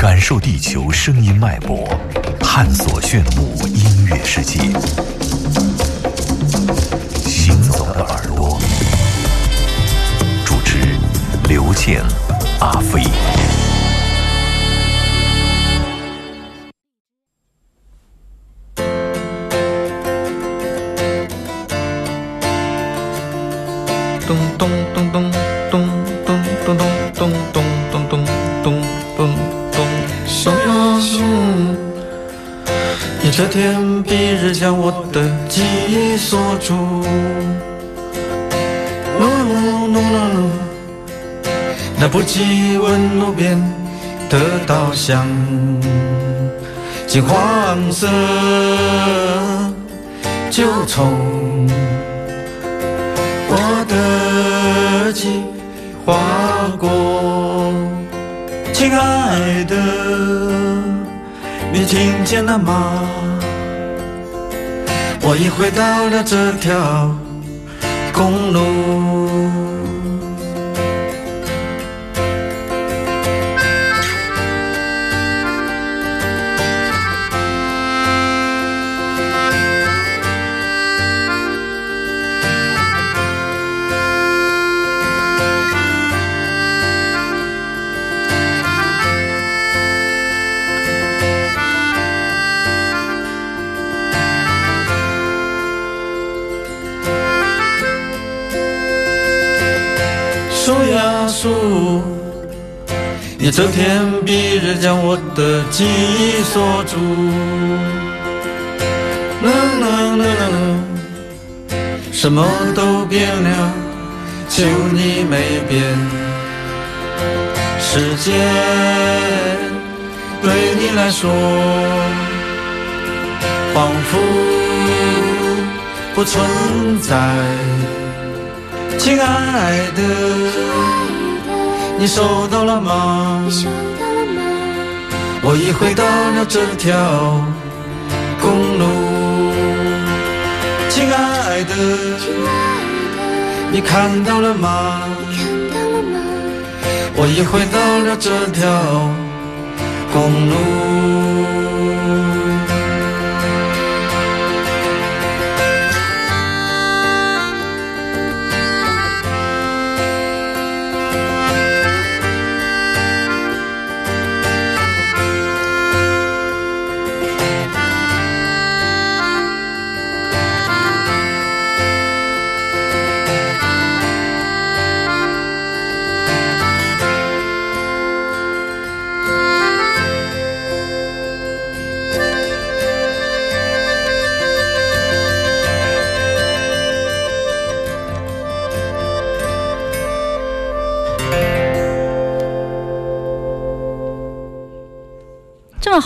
感受地球声音脉搏，探索炫目音乐世界。行走的耳朵，主持刘健、阿飞。咚咚咚咚咚咚咚咚咚咚咚咚，你这天蔽日将我的记忆锁住。那不及问路边的稻香，金黄色旧从。我的计划过，亲爱的，你听见了吗？我已回到了这条公路。这天蔽日将我的记忆锁住。啦啦啦啦啦，什么都变了，就你没变。时间对你来说，仿佛不存在。亲爱的，你收到了吗？我已回到了这条公路。亲爱的，你看到了吗？我已回到了这条公路。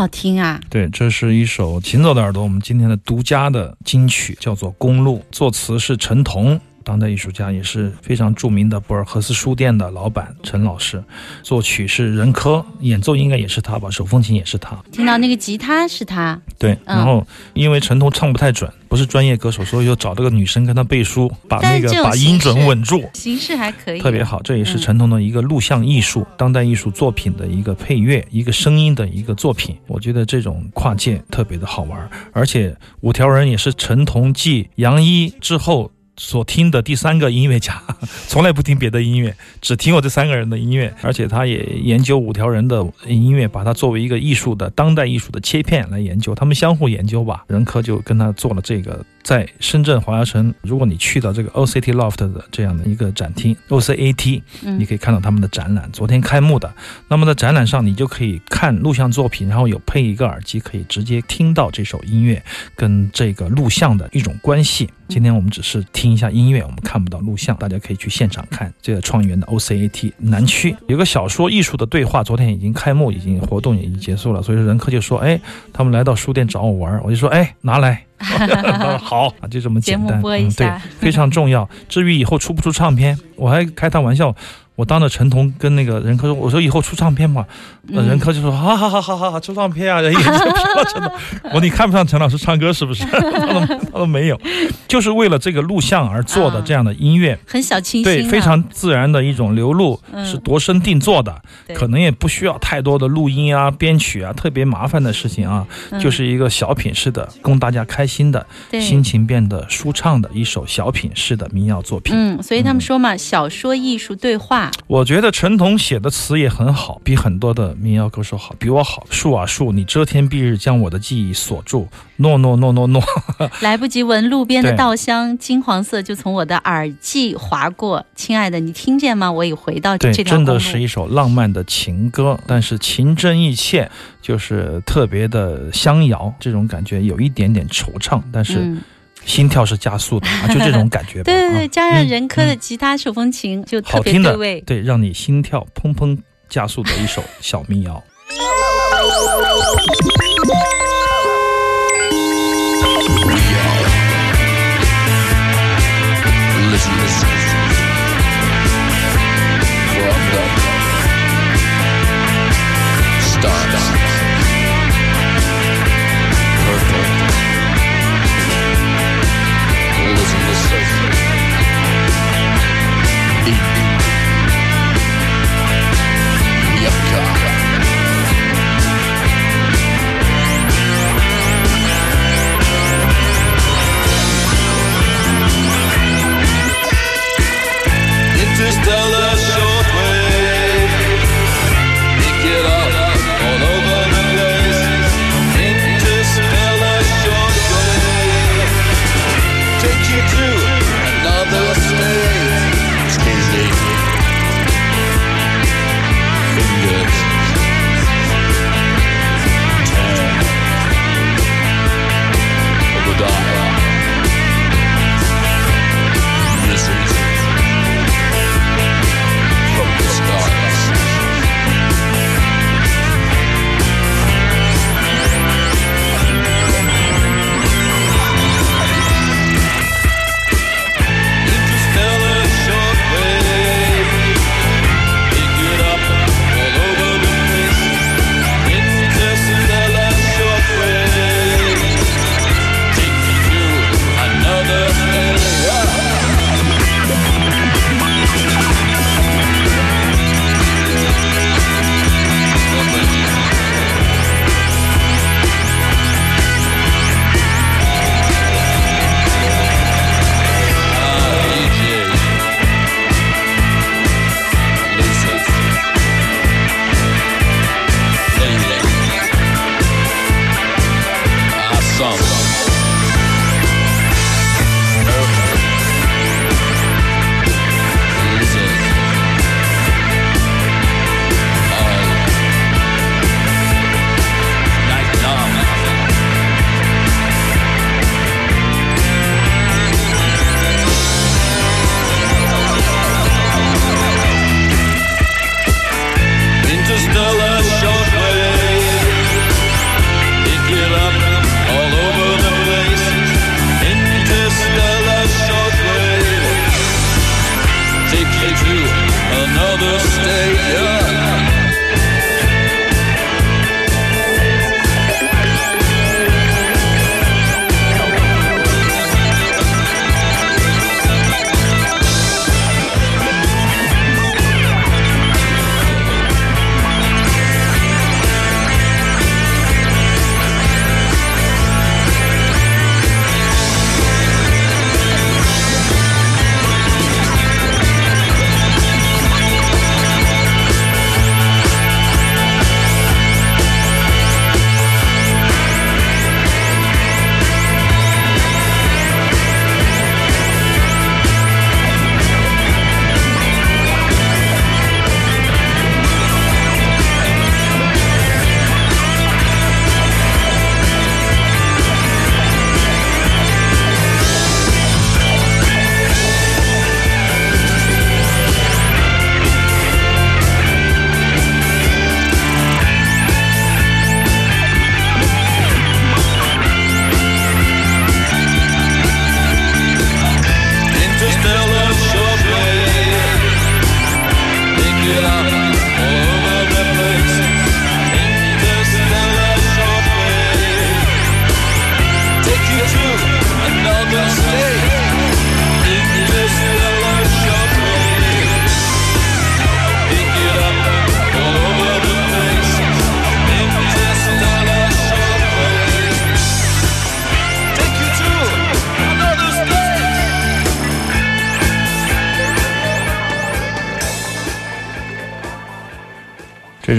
好听啊！对，这是一首《行走的耳朵》，我们今天的独家的金曲，叫做《公路》，作词是陈彤，当代艺术家，也是非常著名的博尔赫斯书店的老板陈老师，作曲是任科，演奏应该也是他吧，手风琴也是他。听到那个吉他是他，对，嗯然后因为陈彤唱不太准，不是专业歌手，所以就找了个女生跟他背书，把那个把音准稳住。形式还可以，特别好，这也是嗯陈彤的一个录像艺术、当代艺术作品的一个配乐、一个声音的一个作品。我觉得这种跨界特别的好玩，而且五条人也是陈彤继杨一之后。所听的第三个音乐家，从来不听别的音乐，只听我这三个人的音乐，而且他也研究五条人的音乐，把它作为一个艺术的当代艺术的切片来研究，他们相互研究吧。任科就跟他做了这个，在深圳华侨城，如果你去到这个 OCT Loft 的这样的一个展厅 OCAT，嗯你可以看到他们的展览，昨天开幕的。那么在展览上，你就可以看录像作品，然后有配一个耳机，可以直接听到这首音乐跟这个录像的一种关系。今天我们只是听一下音乐，我们看不到录像，大家可以去现场看这个创园的 OCAT 南区有个小说艺术的对话，昨天已经开幕，已经活动也已经结束了。所以说任科就说，哎，他们来到书店找我玩儿，我就说，哎，拿来。好啊，就这么简单。节目播一嗯、对，非常重要。至于以后出不出唱片，我还开他玩笑。我当着陈彤跟那个任科说：“我说以后出唱片嘛。呃”嗯任科就说：“好好好好好好，出唱片啊！”人也就说陈彤，我说你看不上陈老师唱歌是不是？他说他说没有，就是为了这个录像而做的啊这样的音乐。很小清新、对，啊，非常自然的一种流露，嗯是度身定做的，对可能也不需要太多的录音啊、编曲啊，特别麻烦的事情啊，嗯就是一个小品式的，供大家开心的，心情变得舒畅的一首小品式的民谣作品。嗯，所以他们说嘛，小说艺术对话，我觉得陈彤写的词也很好，比很多的民谣歌手好，比我好。树啊树，你遮天蔽日将我的记忆锁住，诺诺诺诺诺。来不及闻路边的稻香，金黄色就从我的耳际划过。亲爱的，你听见吗？我已回到对，这条。真的是一首浪漫的情歌，但是情真意切，就是特别的相摇，这种感觉有一点点惆怅，但是嗯，心跳是加速的啊，就这种感觉吧。对对对，啊加上任科的嗯吉他手风琴，就特别好听的对味，。对，让你心跳砰砰加速的一首小民谣。Listen,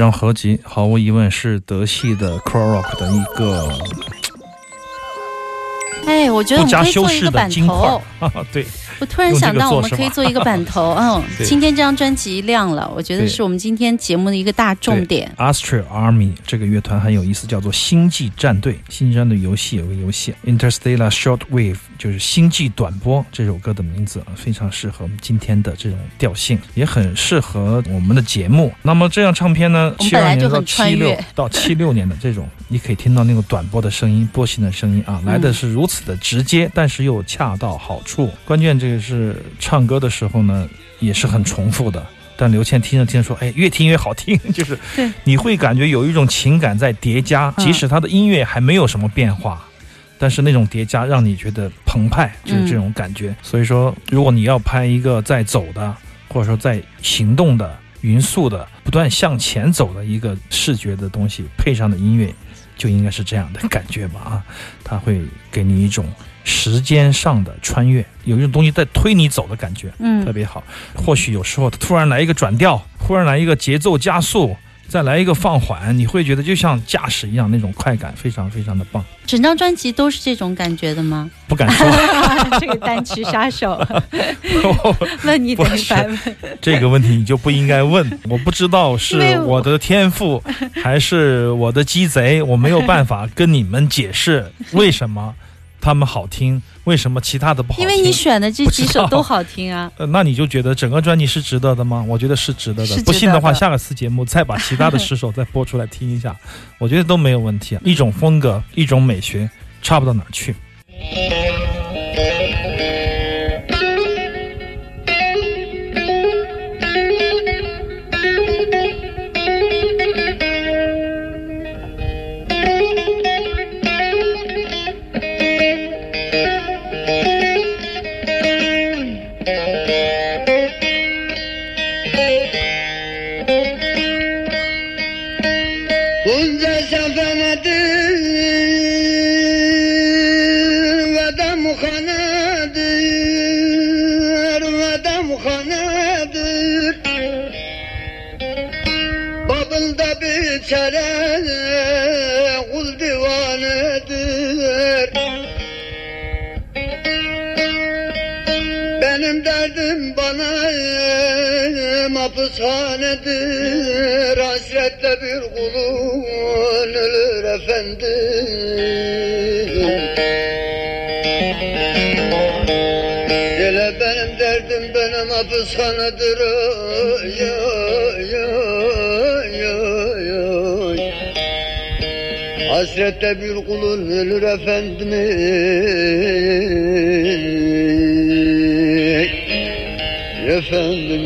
张合集毫无疑问是德系的 Crow Rock 的一个哎，我觉得不加修饰的金块哈哈。对，我突然想到，我们可以做一个版 头。嗯，今天这张专辑亮了，我觉得是我们今天节目的一个大重点。Astral Army 这个乐团很有意思，叫做星际战队。星际战队游戏有个游戏 Interstellar Shortwave，就是星际短波这首歌的名字，非常适合我们今天的这种调性，也很适合我们的节目。那么这张唱片呢，七二年到七六越到七六年的这种，你可以听到那个短波的声音、波形的声音啊，来的是如此的直接，但是又恰到好处。关键这个是唱歌的时候呢，也是很重复的。但刘倩听着听着说：“哎，越听越好听，就是对你会感觉有一种情感在叠加，嗯即使他的音乐还没有什么变化，但是那种叠加让你觉得澎湃，就是这种感觉。所以说，如果你要拍一个在走的，或者说在行动的、匀速的、不断向前走的一个视觉的东西，配上的音乐，就应该是这样的感觉吧？啊，它会给你一种时间上的穿越，有一种东西在推你走的感觉。嗯特嗯，别好。或许有时候突然来一个转调，忽然来一个节奏加速，再来一个放缓，你会觉得就像驾驶一样，那种快感非常非常的棒。整张专辑都是这种感觉的吗？不敢说 这个单曲杀手，问你的不是版本。这个问题，你就不应该问。我不知道是我的天赋 还是我的鸡贼，我没有办法跟你们解释为什么他们好听，为什么其他的不好听。因为你选的这几首都好听啊。呃，那你就觉得整个专辑是值得的吗？我觉得是值得的。不信的话，下个次节目再把其他的十首再播出来听一下，我觉得都没有问题。啊一种风格，一种美学，差不到哪儿去。Hasretle bir kulun ölür efendim Dile benim derdim benim hapishanedir oy, oy, oy, oy. Hasrette bir kulun ölür efendim Efendim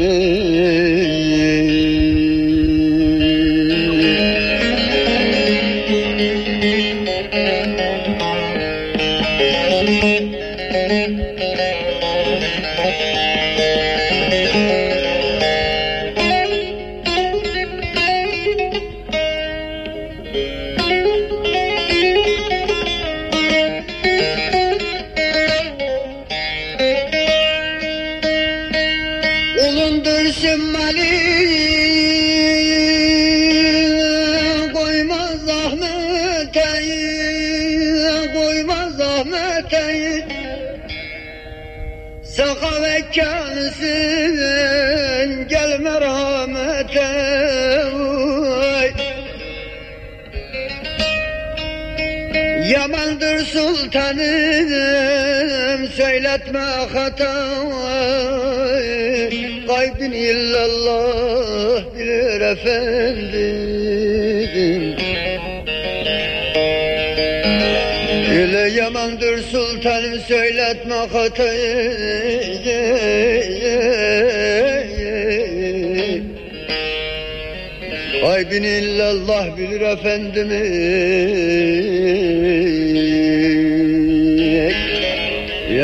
Sultanım söyletme hata Kaybın illallah bilir efendim. Öyle yamandır sultanım söyletme hatayı Kaybın illallah bilir efendimi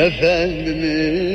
efendim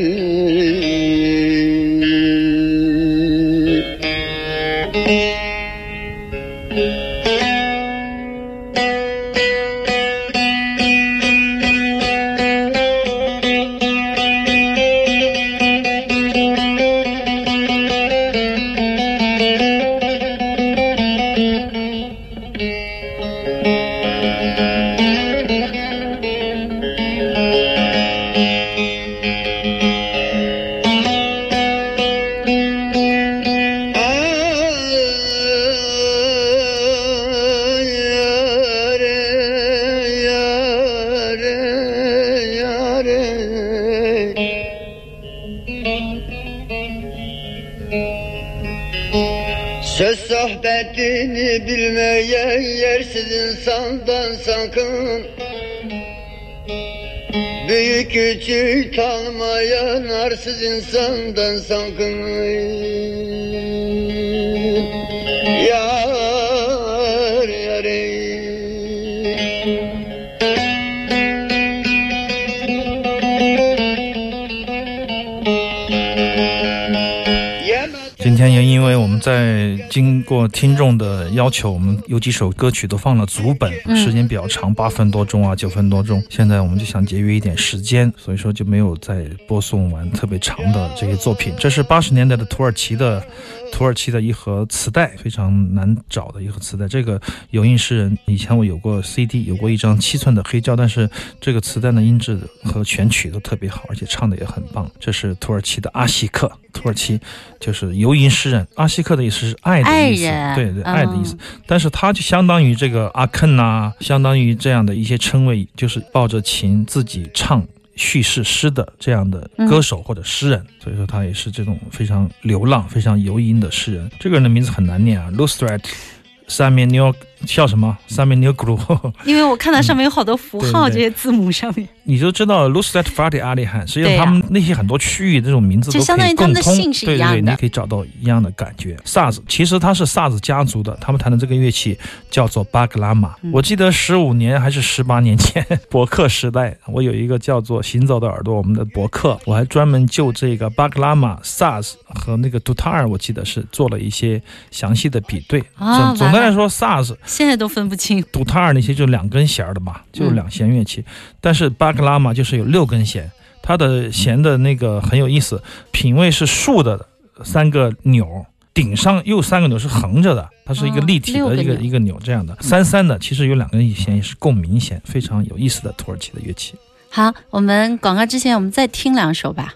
yersiz insandan sakın. Büyük küçük tanımayan arsız insandan sakın 天也因为我们在经过听众的要求，我们有几首歌曲都放了足本，嗯时间比较长，八分多钟啊，九分多钟。现在我们就想节约一点时间，所以说就没有再播送完特别长的这些作品。这是八十年代的土耳其的土耳其的一盒磁带，非常难找的一盒磁带。这个有印诗人以前我有过 CD，有过一张七寸的黑胶，但是这个磁带的音质和全曲都特别好，而且唱的也很棒。这是土耳其的阿西克，土耳其就是游吟诗人。阿西克的意思是爱的意思，对对，爱的意思。嗯但是他就相当于这个阿肯呐、相当于这样的一些称谓，就是抱着琴自己唱。叙事诗的这样的歌手或者诗人，所以说他也是这种非常流浪、非常游吟的诗人。这个人的名字很难念啊 l u s t r a t 三面妞笑什么？上面妞咕噜，因为我看到上面有好多符号，对对这些字母上面，你就知道 “lost at Fatih Ali Han，实际上他们那些很多区域这种名字就都可以相当于他们的姓是一对对对，样的。你可以找到一样的感觉。萨子其实他是萨子家族的，他们弹的这个乐器叫做巴格拉玛。嗯。我记得十五年还是十八年前，博客时代，我有一个叫做《行走的耳朵》我们的博客，我还专门就这个巴格拉玛、萨子和那个杜塔尔，我记得是做了一些详细的比对。总总的来说，萨子现在都分不清。杜塔尔那些就两根弦的嘛，就是两弦乐器。但是巴格拉玛就是有六根弦，它的弦的那个很有意思，品位是竖的三个钮。顶上右三个钮是横着的，它是一个哦立体的一个一个钮这样的。三三的其实有两根弦也是共鸣弦，非常有意思的土耳其的乐器。好，我们广告之前我们再听两首吧。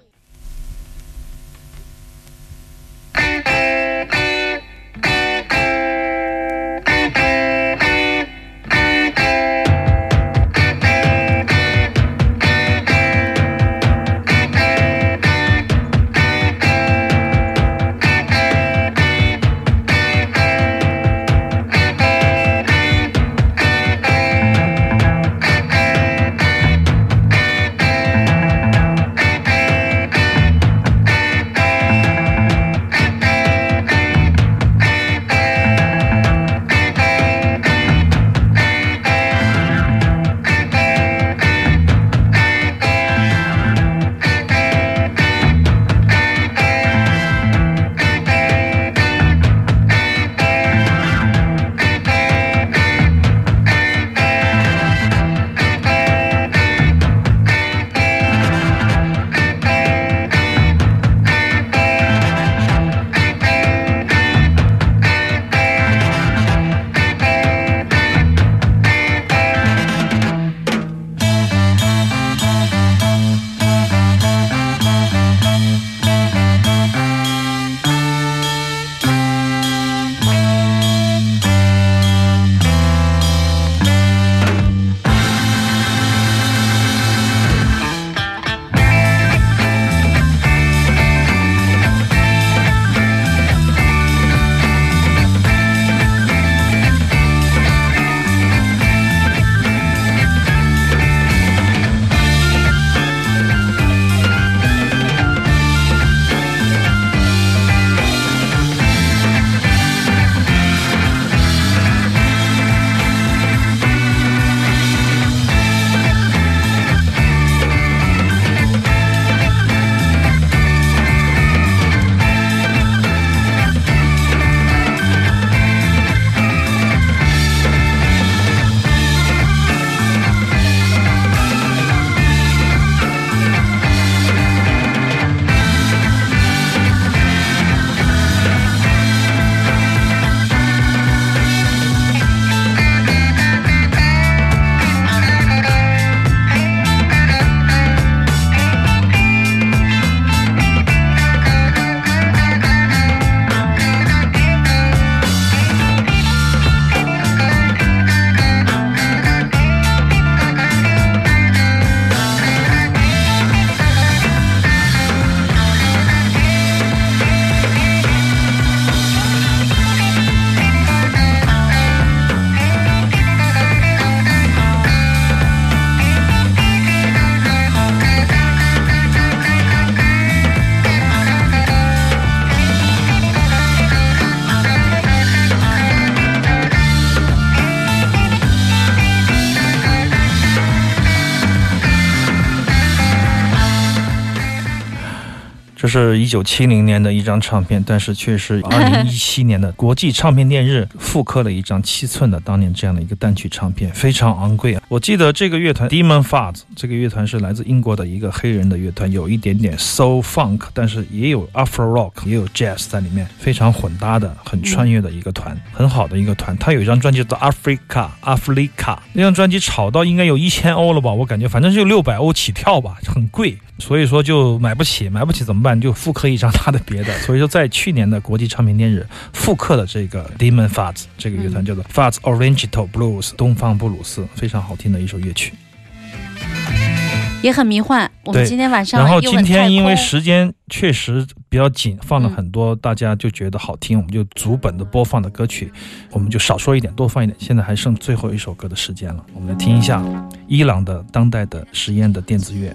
是一九七零年的一张唱片，但是却是 二零一七年的国际唱片店日复刻了一张七寸的当年这样的一个单曲唱片，非常昂贵啊！我记得这个乐团 Demon Fuzz 这个乐团是来自英国的一个黑人的乐团，有一点点 soul funk，但是也有 Afro rock，也有 jazz 在里面，非常混搭的、很穿越的一个团，很好的一个团。他有一张专辑叫 Africa Africa，那张专辑炒到应该有一千欧了吧？我感觉反正就六百欧起跳吧，很贵。所以说就买不起，买不起怎么办？就复刻一张他的别的。所以说在去年的国际唱片店日复刻了这个 Demon Fats 这个乐团叫做 Fats Oriental Blues 东方布鲁斯，非常好听的一首乐曲。也很迷幻。我们今天晚上然后今天因为时间确实比较紧，放了嗯很多大家就觉得好听，我们就逐本的播放的歌曲，我们就少说一点，多放一点。现在还剩最后一首歌的时间了，我们来听一下伊朗的当代的实验的电子乐。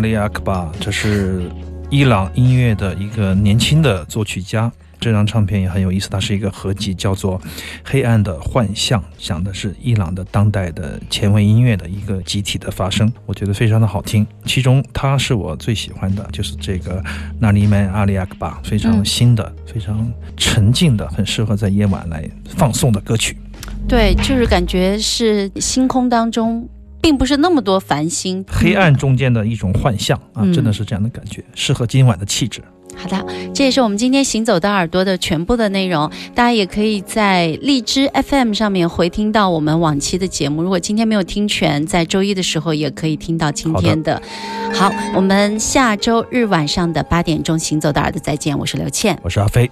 阿里阿克巴这是伊朗音乐的一个年轻的作曲家。这张唱片也很有意思，它是一个合集，叫做《黑暗的幻象》，讲的是伊朗的当代的前卫音乐的一个集体的发生，我觉得非常的好听。其中，它是我最喜欢的，就是这个纳尼曼阿里亚克巴，非常新的、非常沉静的，很适合在夜晚来放送的歌曲。对，就是感觉是星空当中，并不是那么多繁星，黑暗中间的一种幻象啊，嗯真的是这样的感觉，适合今晚的气质。好的，这也是我们今天行走的耳朵的全部的内容。大家也可以在荔枝 FM 上面回听到我们往期的节目。如果今天没有听全，在周一的时候也可以听到今天的。好我们下周日晚上的八点钟，行走的耳朵再见，我是刘倩。我是阿飞。